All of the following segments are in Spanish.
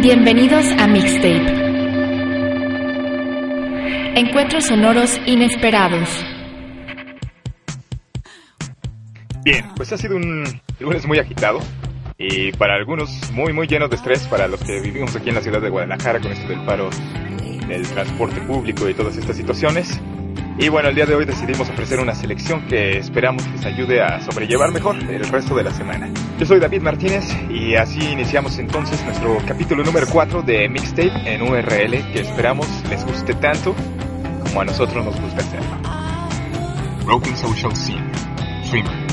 Bienvenidos a Mixtape. Encuentros sonoros inesperados. Bien, pues ha sido un lunes muy agitado y para algunos muy muy lleno de estrés para los que vivimos aquí en la ciudad de Guadalajara con esto del paro del transporte público y todas estas situaciones. Y bueno, el día de hoy decidimos ofrecer una selección que esperamos les ayude a sobrellevar mejor el resto de la semana. Yo soy David Martínez y así iniciamos entonces nuestro capítulo número 4 de Mixtape en URL que esperamos les guste tanto como a nosotros nos gusta hacerlo. Broken Social Scene, Streamer.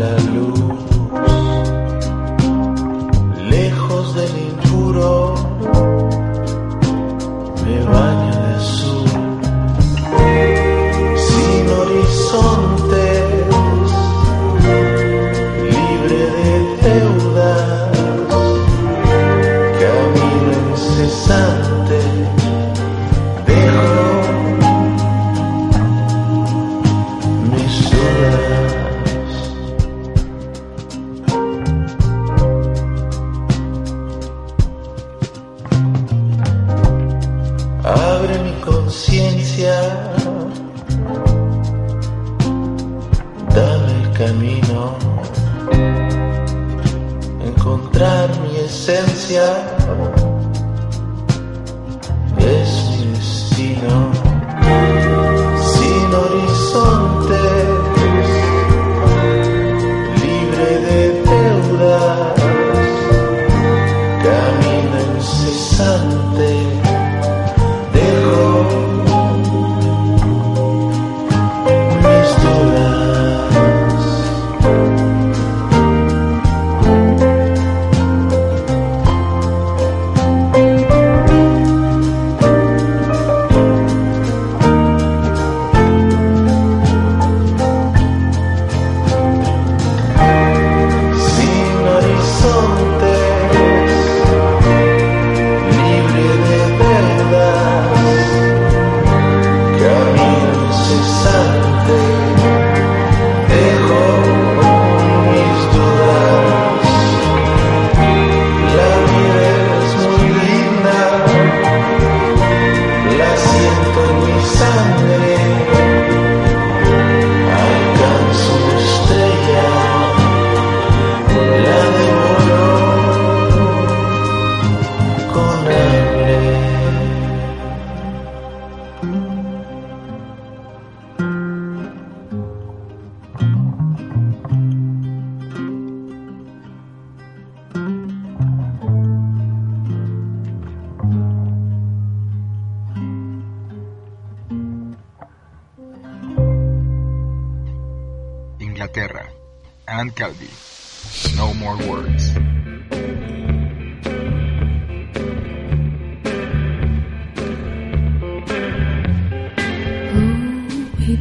Ir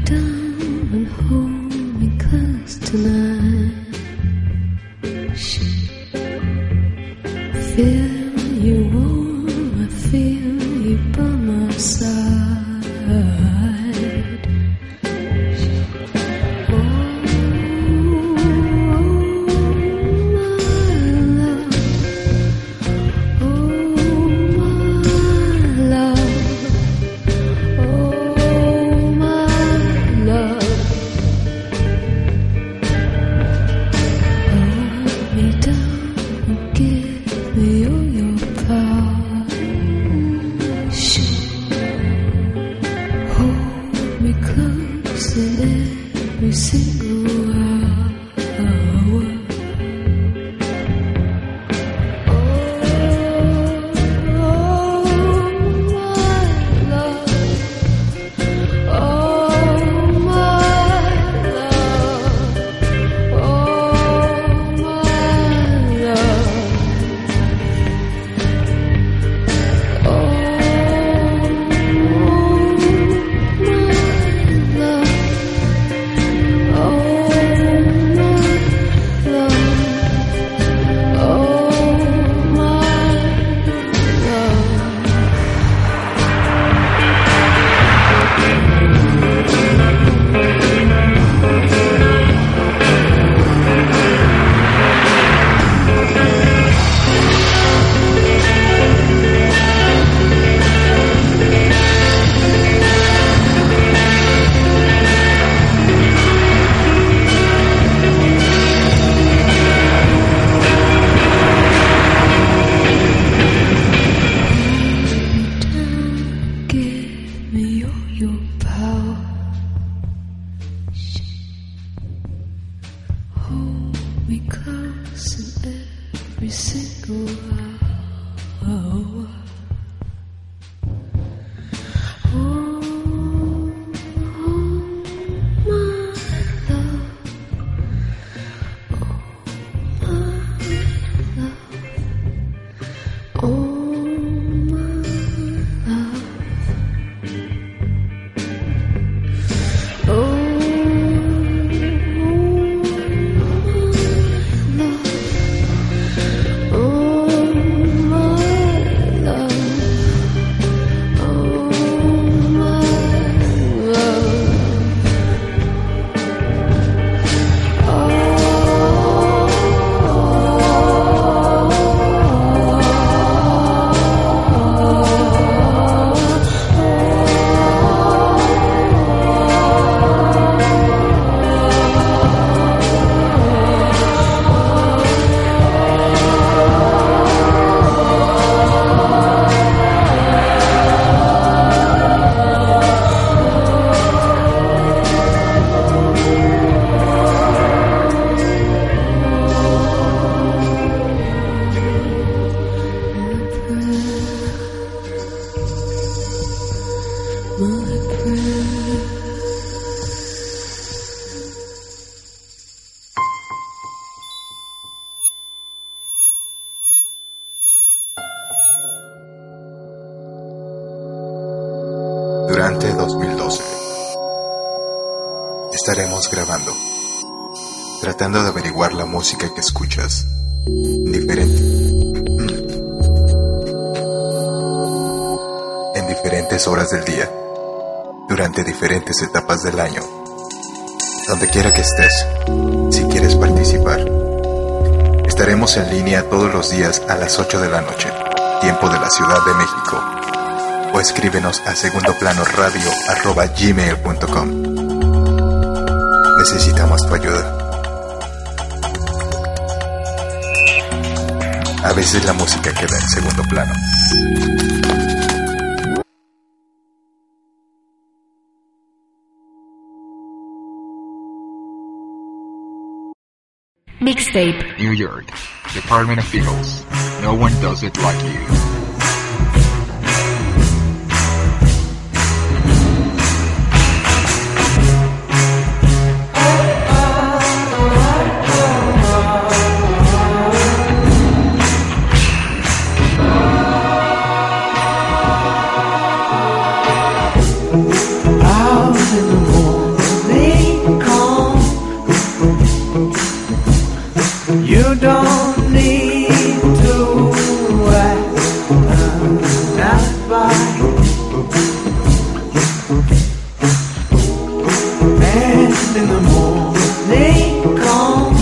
down and hold me close tonight. Diferentes horas del día, durante diferentes etapas del año. Donde quiera que estés, si quieres participar. Estaremos en línea todos los días a las 8 de la noche, tiempo de la Ciudad de México o escríbenos a segundoplanoradio.gmail.com Necesitamos tu ayuda. A veces la música queda en segundo plano. Mixtape. New York, Department of Eagles. No one does it like you. amor nem com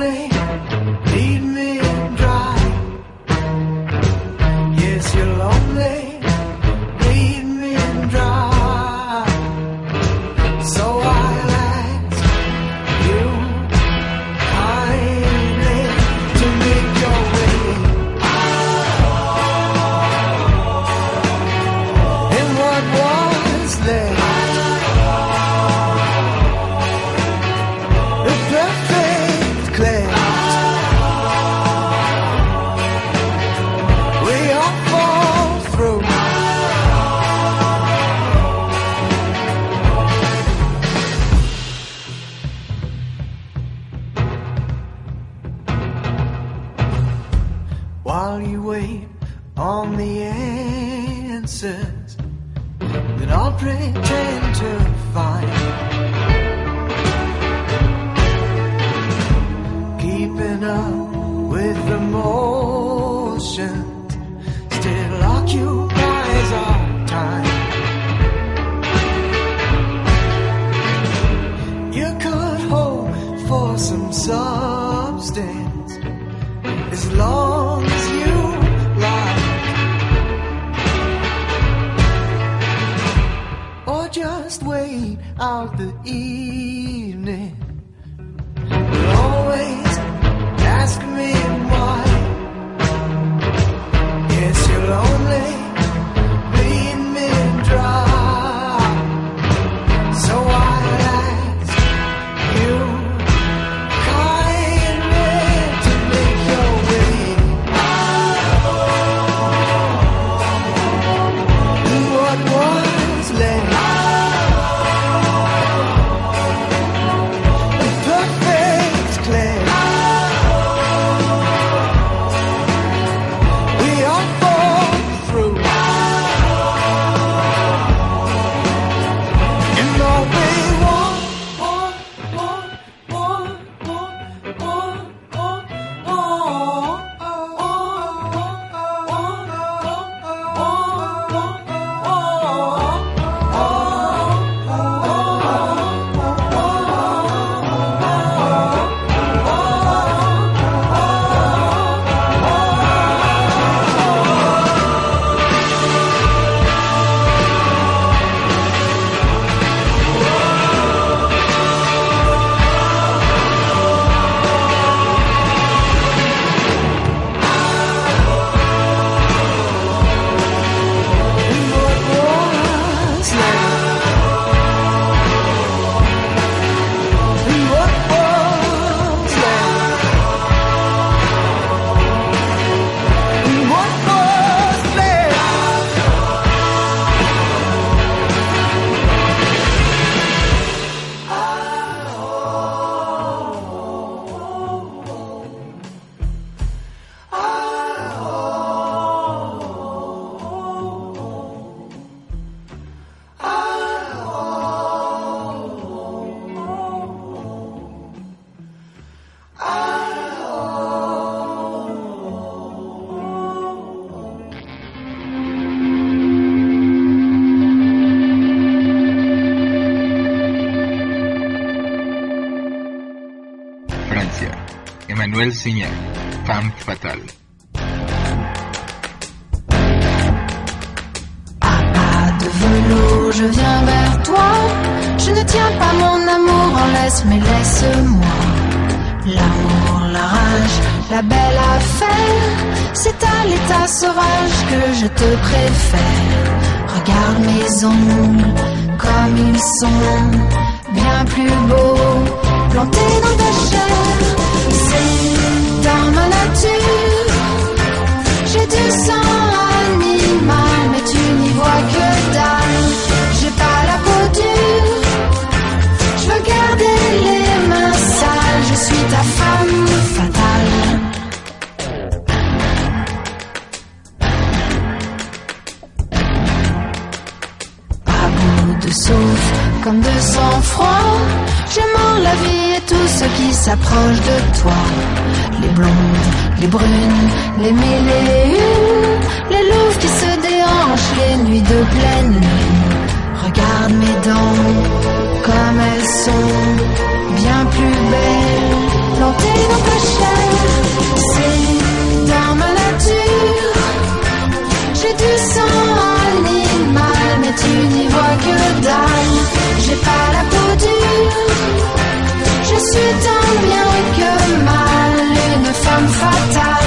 lonely. Leave me. La belle affaire, c'est à l'état sauvage que je te préfère. Regarde mes ongles, comme ils sont bien plus beaux, plantés dans ta chair. C'est dans ma nature, j'ai du sang. de sang-froid. J'aime la vie et tout ce qui s'approche de toi. Les blondes, les brunes, les mille et une, les louves qui se déhanchent les nuits de pleine lune. Regarde mes dents, comme elles sont bien plus belles, plantées dans ta chair. C'est dans ma nature, j'ai du sang animal, mais tu n'y vois que dalle. Je suis tant bien que mal une femme fatale.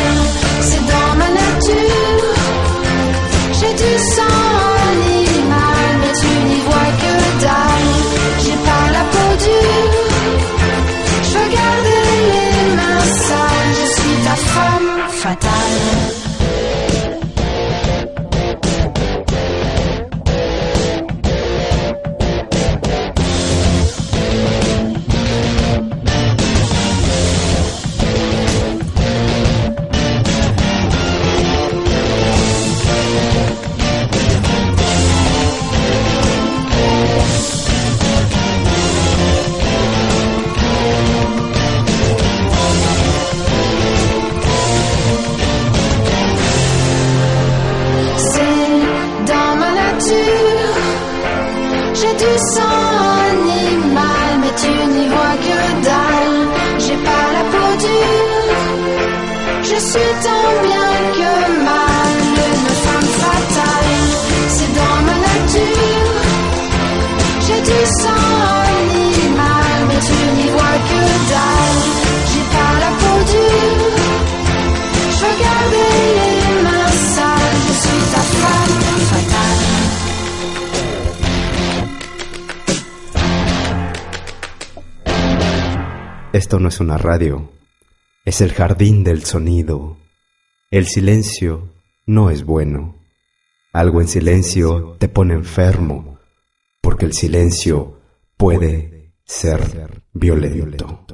Esto no es una radio, es el jardín del sonido. El silencio no es bueno. Algo en silencio te pone enfermo, porque el silencio puede ser violento.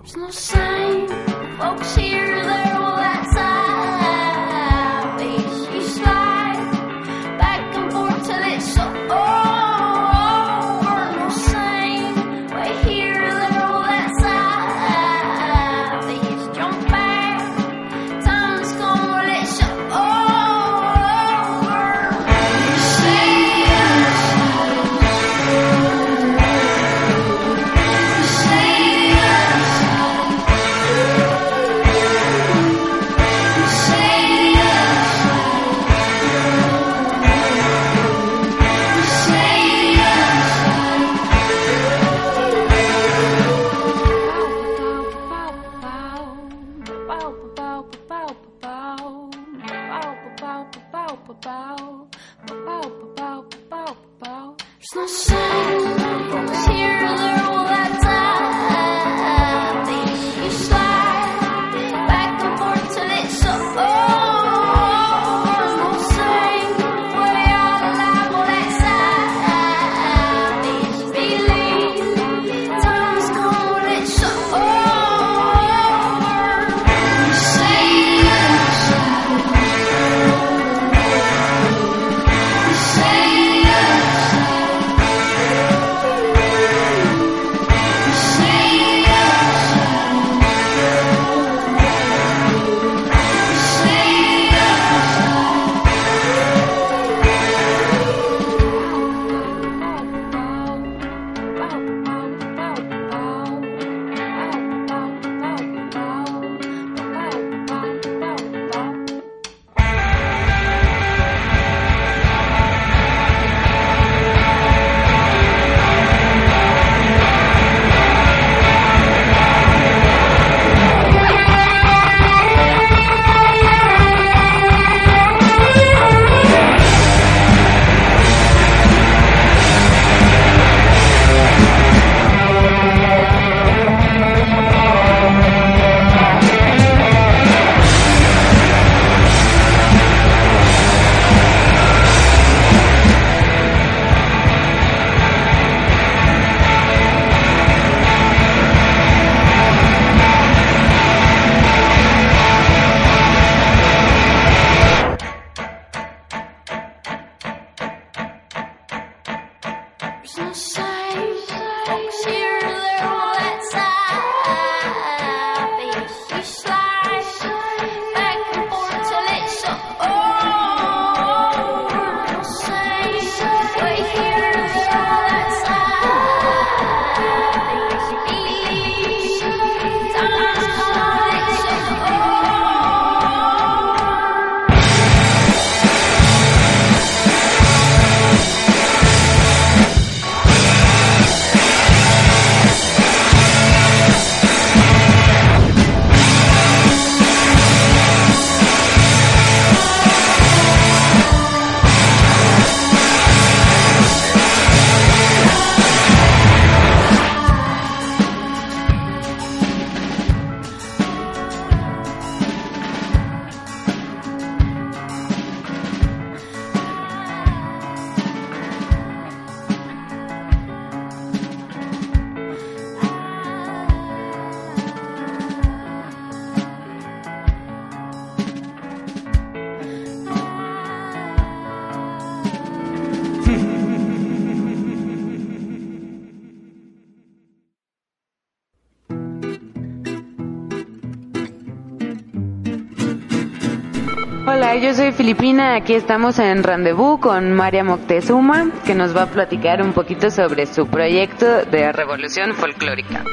Yo soy Filipina. Aquí estamos en Rendezvous con María Moctezuma, que nos va a platicar un poquito sobre su proyecto de revolución folclórica.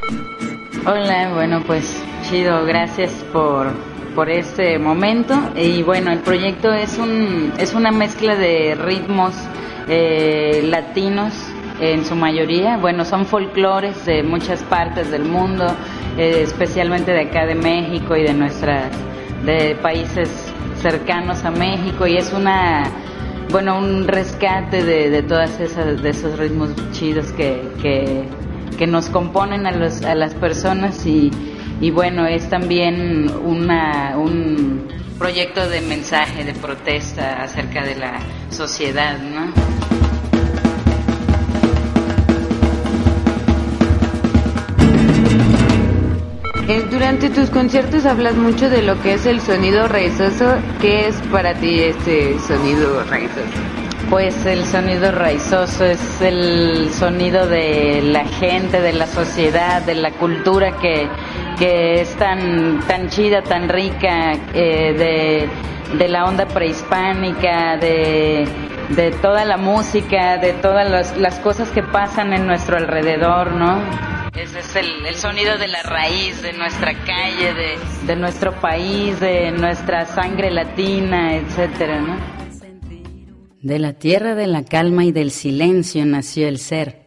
Hola, bueno, pues chido, gracias por, por este momento. Y bueno, el proyecto es, un, es una mezcla de ritmos eh, latinos en su mayoría. Bueno, son folclores de muchas partes del mundo, eh, especialmente de acá de México y de nuestras de países cercanos a México y es una bueno un rescate de, de todas esas de esos ritmos chidos que, que, que nos componen a, los, a las personas y, y bueno es también una, un proyecto de mensaje de protesta acerca de la sociedad ¿no? Durante tus conciertos hablas mucho de lo que es el sonido raizoso. ¿Qué es para ti este sonido raizoso? Pues el sonido raizoso es el sonido de la gente, de la sociedad, de la cultura que, que es tan, tan chida, tan rica, eh, de, de la onda prehispánica, de, de toda la música, de todas las, las cosas que pasan en nuestro alrededor, ¿no? Ese es el, el sonido de la raíz, de nuestra calle, de, de nuestro país, de nuestra sangre latina, etcétera, ¿no? De la tierra de la calma y del silencio nació el ser,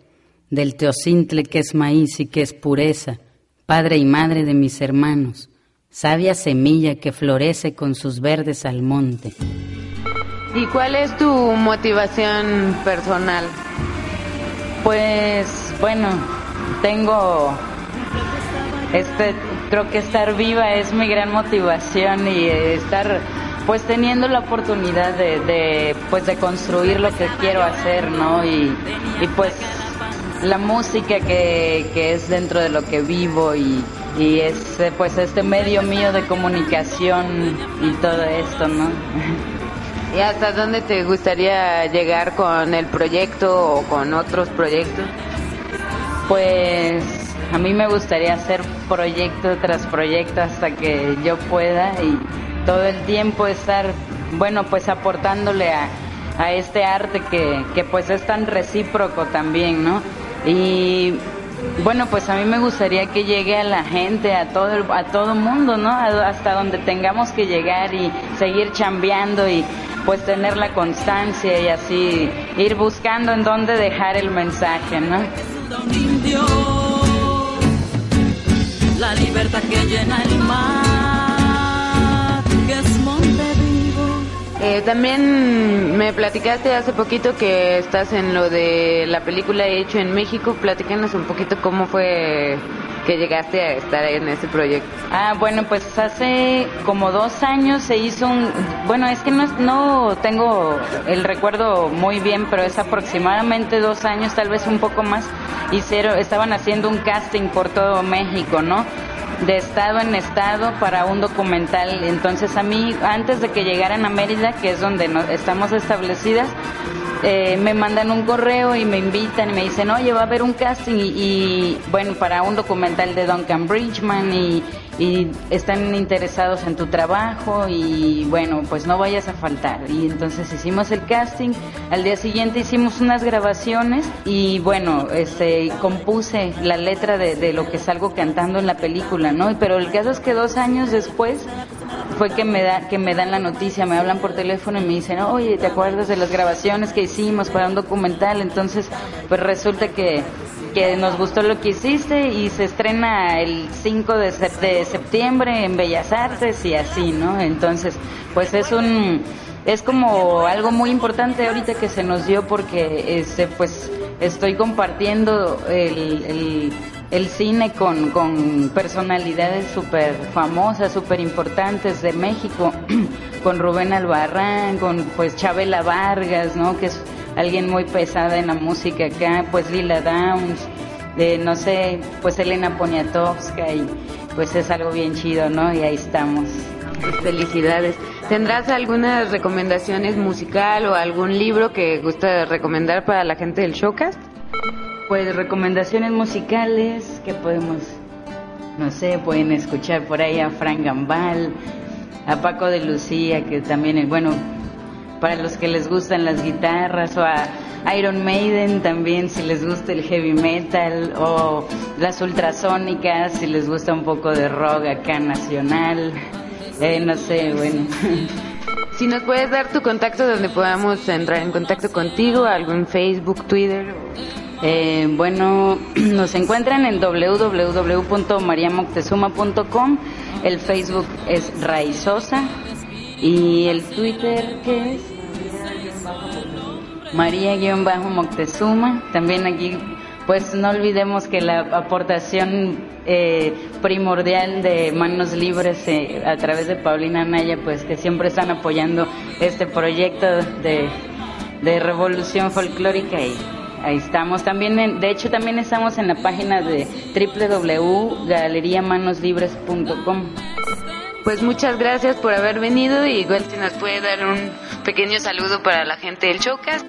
del teocintle que es maíz y que es pureza, padre y madre de mis hermanos, sabia semilla que florece con sus verdes al monte. ¿Y cuál es tu motivación personal? Pues bueno, tengo este creo que estar viva es mi gran motivación y estar pues teniendo la oportunidad de, pues de construir lo que quiero hacer no y, y pues la música que, que es dentro de lo que vivo y, y es pues este medio mío de comunicación y todo esto no ¿Y hasta dónde te gustaría llegar con el proyecto o con otros proyectos? Pues a mí me gustaría hacer proyecto tras proyecto hasta que yo pueda y todo el tiempo estar, bueno, pues aportándole a, a este arte que, que pues es tan recíproco también, ¿no? Y bueno, pues a mí me gustaría que llegue a la gente, a todo el, a todo mundo, ¿no? Hasta donde tengamos que llegar y seguir chambeando y pues tener la constancia y así ir buscando en dónde dejar el mensaje, ¿no? La libertad que llena el mar, que es Montevideo. Eh, también me platicaste hace poquito que estás en lo de la película hecho en México. Platícanos un poquito cómo fue que llegaste a estar en ese proyecto. Ah, bueno, pues hace como dos años se hizo un... Bueno, es que no, no tengo el recuerdo muy bien, pero es aproximadamente dos años, tal vez un poco más, hicieron, estaban haciendo un casting por todo México, ¿no? de estado en estado para un documental. Entonces a mí, antes de que llegaran a Mérida, que es donde no- estamos establecidas, eh, me mandan un correo y me invitan y me dicen, oye, va a haber un casting y, y, bueno, para un documental de Duncan Bridgman y, y están interesados en tu trabajo y bueno, pues no vayas a faltar. Y entonces hicimos el casting, al día siguiente hicimos unas grabaciones y bueno, este, compuse la letra de, de lo que salgo cantando en la película, ¿no? Pero el caso es que dos años después fue que me da que me dan la noticia, me hablan por teléfono y me dicen, oye, ¿te acuerdas de las grabaciones que hicimos para un documental? Entonces, pues resulta que que nos gustó lo que hiciste y se estrena el 5 de, sep- de septiembre en Bellas Artes y así, ¿no? Entonces, pues es un es como algo muy importante ahorita que se nos dio porque este pues estoy compartiendo el, el, el cine con, con personalidades súper famosas, súper importantes de México, con Rubén Albarrán, con pues Chabela Vargas, ¿no? Que es alguien muy pesada en la música acá, pues Lila Downs, de, no sé, pues Elena Poniatowska y pues es algo bien chido, ¿no? Y ahí estamos. Felicidades. ¿Tendrás algunas recomendaciones musical o algún libro que gusta recomendar para la gente del Showcast? Pues recomendaciones musicales que podemos, no sé, pueden escuchar por ahí a Frank Gambal, a Paco de Lucía, que también, es bueno, para los que les gustan las guitarras, o a Iron Maiden también, si les gusta el heavy metal, o las ultrasónicas, si les gusta un poco de rock acá nacional, eh, no sé, bueno. Si nos puedes dar tu contacto donde podamos entrar en contacto contigo, algún Facebook, Twitter. Eh, bueno, nos encuentran en www.mariamoctezuma.com. El Facebook es Raizosa. Y el Twitter, ¿qué es? María-Moctezuma. También aquí, pues no olvidemos que la aportación eh, primordial de Manos Libres eh, a través de Paulina Naya, pues que siempre están apoyando este proyecto de, de revolución folclórica y ahí estamos. También, en- de hecho, también estamos en la página de www.galeriamaноslibres.com. Pues muchas gracias por haber venido y igual si nos puede dar un pequeño saludo para la gente del Showcast.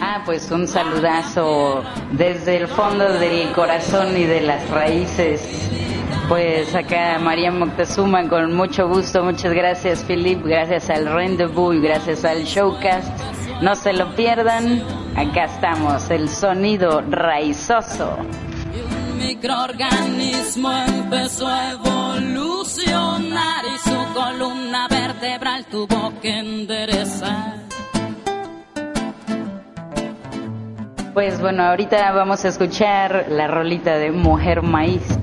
Ah, pues un saludazo desde el fondo del corazón y de las raíces. Pues acá María Moctezuma con mucho gusto, muchas gracias Philip, gracias al Rendezvous y gracias al Showcast. No se lo pierdan, acá estamos, el sonido raizoso. Un microorganismo empezó a evolucionar y su columna vertebral tuvo que enderezar. Pues bueno, ahorita vamos a escuchar la rolita de Mujer Maíz.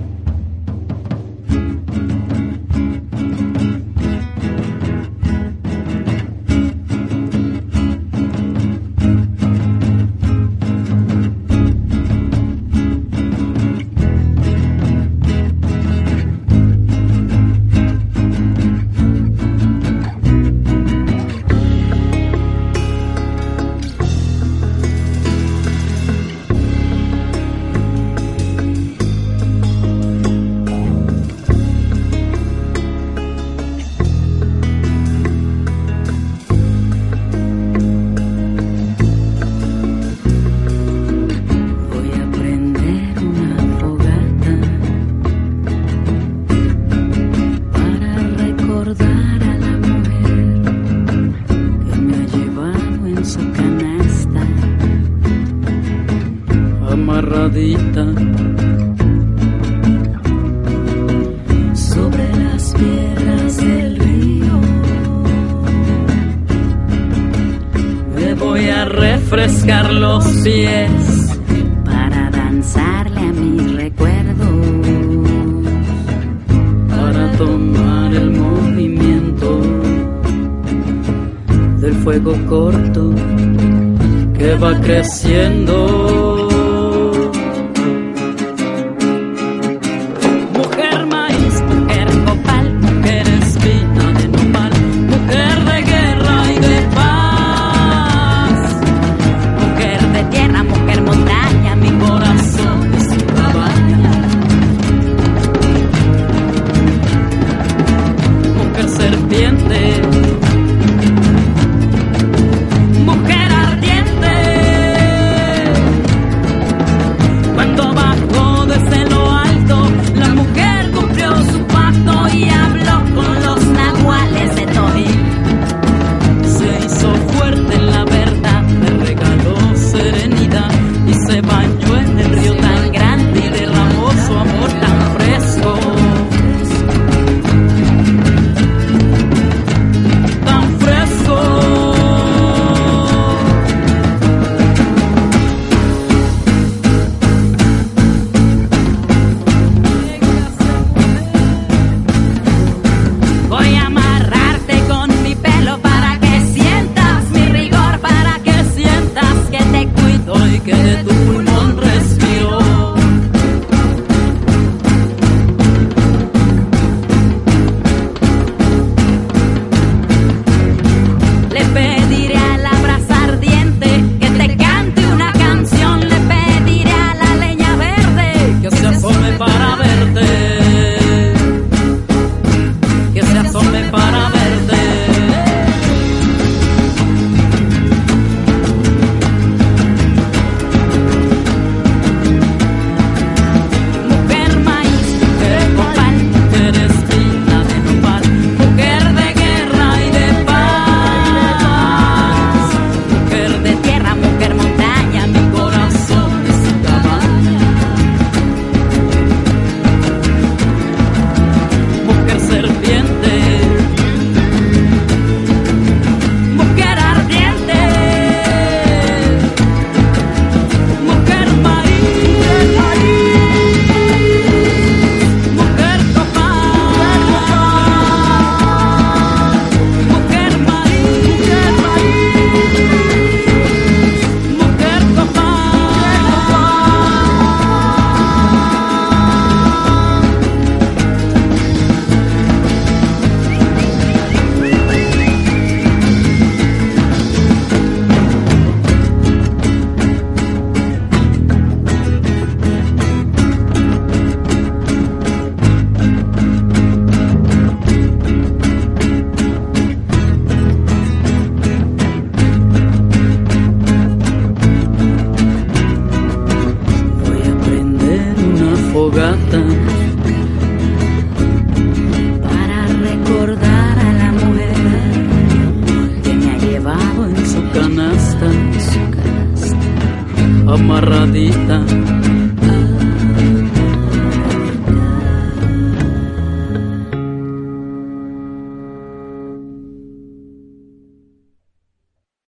Amarradita sobre las piedras del río. Me voy a refrescar los pies para danzarle a mis recuerdos, para tomar el movimiento del fuego corto que va creciendo.